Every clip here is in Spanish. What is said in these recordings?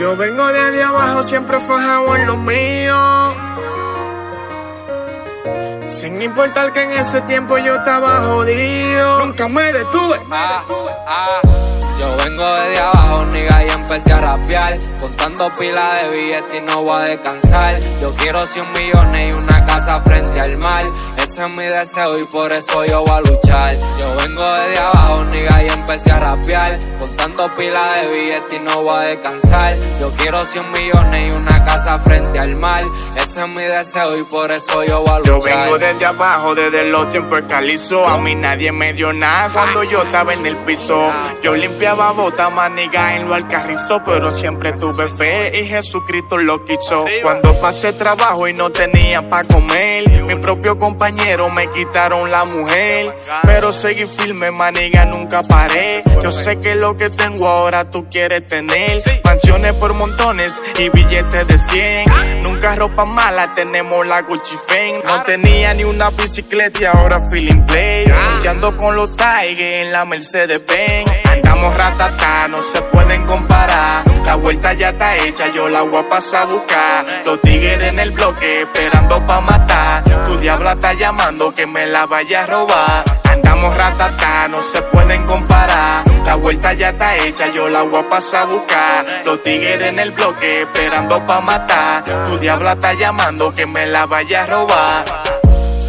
Yo vengo desde abajo, siempre fajado en lo mío. Sin importar que en ese tiempo yo estaba jodido. Nunca me detuve. Ah, ah. Yo vengo desde abajo, nigga, y empecé a rapear. Contando pilas de billetes y no voy a descansar. Yo quiero 100 millones y una casa frente al mar. Ese es mi deseo y por eso yo voy a luchar. Yo vengo desde abajo, nigga, y empecé a rapear. Contando pilas de billetes y no voy a descansar. Yo quiero 100 millones y una casa frente al mar. Ese es mi deseo y por eso yo voy a luchar. Yo vengo desde abajo, desde los tiempos calizo. A mí nadie me dio nada cuando yo estaba en el piso. Yo limpiaba bota, maniga en lo alcarrizo, pero siempre tuve fe y Jesucristo lo quiso. Cuando pasé trabajo y no tenía pa' comer, mi propio compañero me quitaron la mujer. Pero seguí firme, maniga, nunca paré. Yo sé que lo que tengo ahora tú quieres tener. Mansiones por montones y billetes de 100. Nunca ropa mala, tenemos la Gucci Fame. No tenía ni una bicicleta y ahora feeling play. Ando con los Tigers en la Mercedes Benz. Andamos ratata, no se pueden comparar. La vuelta ya está hecha, yo la voy a pasar a buscar. Los tigres en el bloque esperando pa' matar. Diabla está llamando que me la vaya a robar. Andamos ratata, no se pueden comparar. La vuelta ya está hecha, yo la voy a pasar a buscar. Los tigres en el bloque esperando pa' matar. Tu diabla está llamando que me la vaya a robar.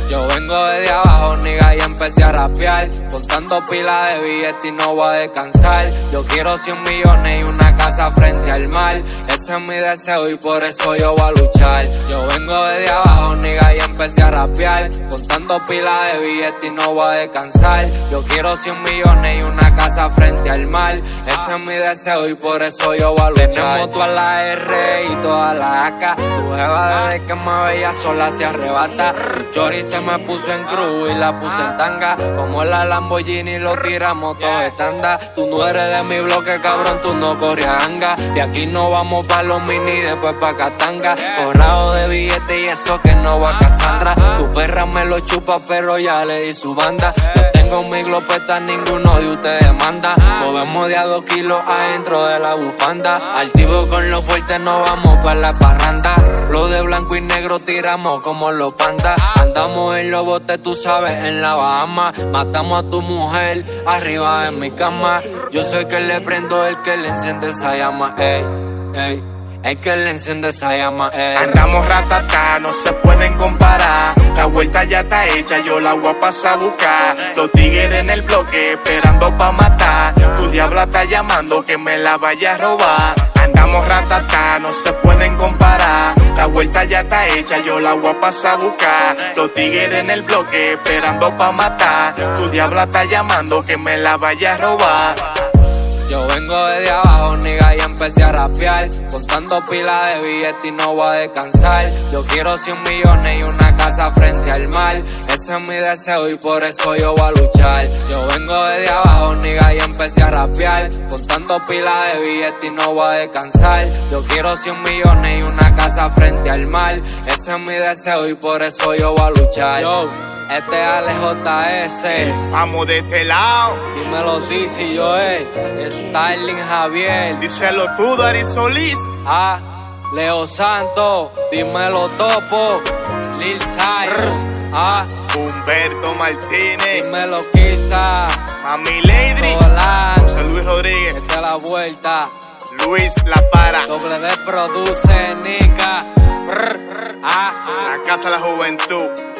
Yo vengo desde abajo, nigga, y empecé a rapear. Contando pilas de billetes y no voy a descansar. Yo quiero 100 millones y una casa frente al mar. Ese es mi deseo y por eso yo voy a luchar. Yo vengo desde abajo, nigga, y empecé a rapear. Contando pilas de billetes y no voy a descansar. Yo quiero 100 millones y una casa frente al mar. Ese es mi deseo y por eso yo voy a luchar. Tenemos toda la R y toda la AK. Tu jeva desde que me veía sola se arrebata. Chori se me puso en cruz y la puse en tanga. Como la Lamborghini lo tiramos todo estanda. Tú no eres de mi bloque, cabrón, tú no corres anga. De aquí no vamos los mini, después pa' Catanga. Forrado de billetes y eso que no va a Cassandra. Tu perra me lo chupa, pero ya le di su banda. Yo tengo mi glopeta, ninguno de ustedes manda. Movemos de a dos kilos adentro de la bufanda. Altivo con los fuertes, no vamos pa' la parranda. Lo de blanco y negro tiramos como los pandas. Andamos en los botes, tú sabes, en la Bahama. Matamos a tu mujer arriba de mi cama. Yo sé que le prendo el que le enciende esa llama. El que le enciende esa llama, ey. Andamos ratata, no se pueden comparar. La vuelta ya está hecha, yo la voy a pasar a buscar. Los tigres en el bloque esperando pa' matar. Tu diabla está llamando que me la vaya a robar. Andamos ratata, no se pueden comparar. La vuelta ya está hecha, yo la voy a pasar a buscar. Los tigres en el bloque esperando pa' matar. Tu diabla está llamando que me la vaya a robar. Yo vengo desde abajo, nigga, y empecé a rapear. Contando pilas de billetes y no voy a descansar. Yo quiero 100 millones y una casa frente al mar. Ese es mi deseo y por eso yo voy a luchar. Yo vengo desde abajo, nigga, y empecé a rapear. Contando pilas de billetes y no voy a descansar. Yo quiero 100 millones y una casa frente al mar. Ese es mi deseo y por eso yo voy a luchar. Yo, este es ALJS. Vamos de este lado. Dímelo, sí, si yo es Starling Javier. Díselo tú, Dari Solís. Ah, Leo Santo, dímelo Topo, Lil Sai, ah, Humberto Martínez. dímelo Kisa, Mami Lady. Solán, José Luis Rodríguez. esta es la vuelta, Luis La Para. doble D produce Nica, Brr, ah, ah. La Casa de la Juventud.